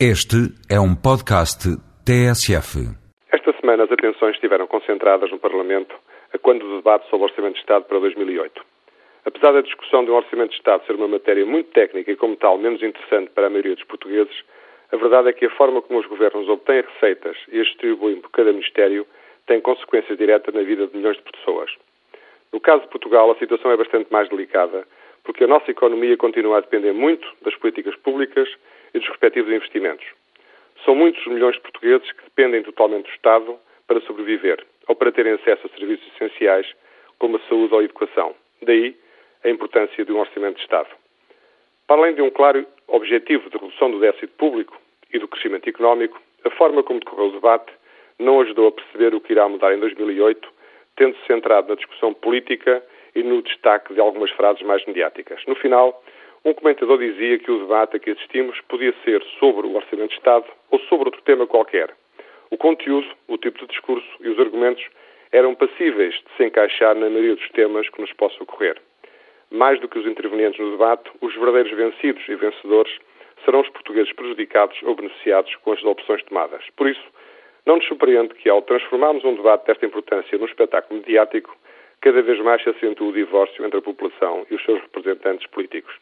Este é um podcast TSF. Esta semana as atenções estiveram concentradas no Parlamento a quando do debate sobre o Orçamento de Estado para 2008. Apesar da discussão de um Orçamento de Estado ser uma matéria muito técnica e, como tal, menos interessante para a maioria dos portugueses, a verdade é que a forma como os governos obtêm receitas e as distribuem por cada Ministério tem consequências diretas na vida de milhões de pessoas. No caso de Portugal, a situação é bastante mais delicada, porque a nossa economia continua a depender muito das políticas públicas e dos respectivos investimentos. São muitos os milhões de portugueses que dependem totalmente do Estado para sobreviver ou para terem acesso a serviços essenciais como a saúde ou a educação. Daí a importância de um orçamento de Estado. Para além de um claro objetivo de redução do déficit público e do crescimento económico, a forma como decorreu o debate não ajudou a perceber o que irá mudar em 2008, tendo-se centrado na discussão política e no destaque de algumas frases mais mediáticas. No final, um comentador dizia que o debate a que assistimos podia ser sobre o Orçamento de Estado ou sobre outro tema qualquer. O conteúdo, o tipo de discurso e os argumentos eram passíveis de se encaixar na maioria dos temas que nos possa ocorrer. Mais do que os intervenientes no debate, os verdadeiros vencidos e vencedores serão os portugueses prejudicados ou beneficiados com as opções tomadas. Por isso, não nos surpreende que, ao transformarmos um debate desta importância num espetáculo mediático, cada vez mais se acentue o divórcio entre a população e os seus representantes políticos.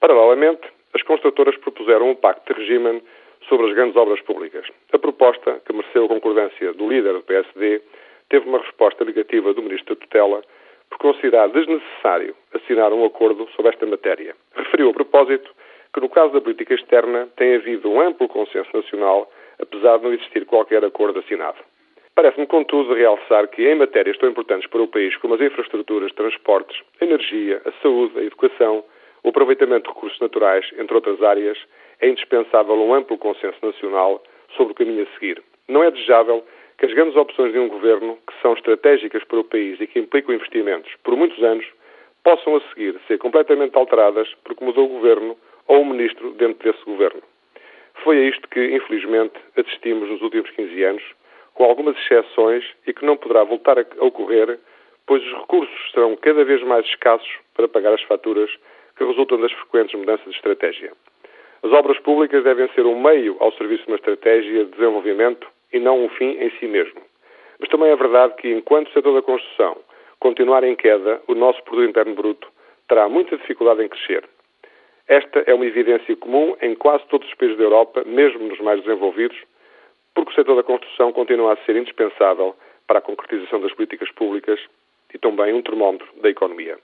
Paralelamente, as construtoras propuseram um pacto de regime sobre as grandes obras públicas. A proposta, que mereceu a concordância do líder do PSD, teve uma resposta negativa do Ministro da Tutela por considerar desnecessário assinar um acordo sobre esta matéria. Referiu a propósito que, no caso da política externa, tem havido um amplo consenso nacional, apesar de não existir qualquer acordo assinado. Parece-me, contudo, realçar que, em matérias tão importantes para o país como as infraestruturas, transportes, a energia, a saúde, a educação, o aproveitamento de recursos naturais, entre outras áreas, é indispensável um amplo consenso nacional sobre o caminho a seguir. Não é desejável que as grandes opções de um governo, que são estratégicas para o país e que implicam investimentos por muitos anos, possam a seguir ser completamente alteradas porque mudou o governo ou o ministro dentro desse governo. Foi a isto que, infelizmente, assistimos nos últimos 15 anos, com algumas exceções e que não poderá voltar a ocorrer, pois os recursos serão cada vez mais escassos para pagar as faturas que resultam das frequentes mudanças de estratégia. As obras públicas devem ser um meio ao serviço de uma estratégia de desenvolvimento e não um fim em si mesmo. Mas também é verdade que, enquanto o setor da construção continuar em queda, o nosso produto interno bruto terá muita dificuldade em crescer. Esta é uma evidência comum em quase todos os países da Europa, mesmo nos mais desenvolvidos, porque o setor da construção continua a ser indispensável para a concretização das políticas públicas e também um termómetro da economia.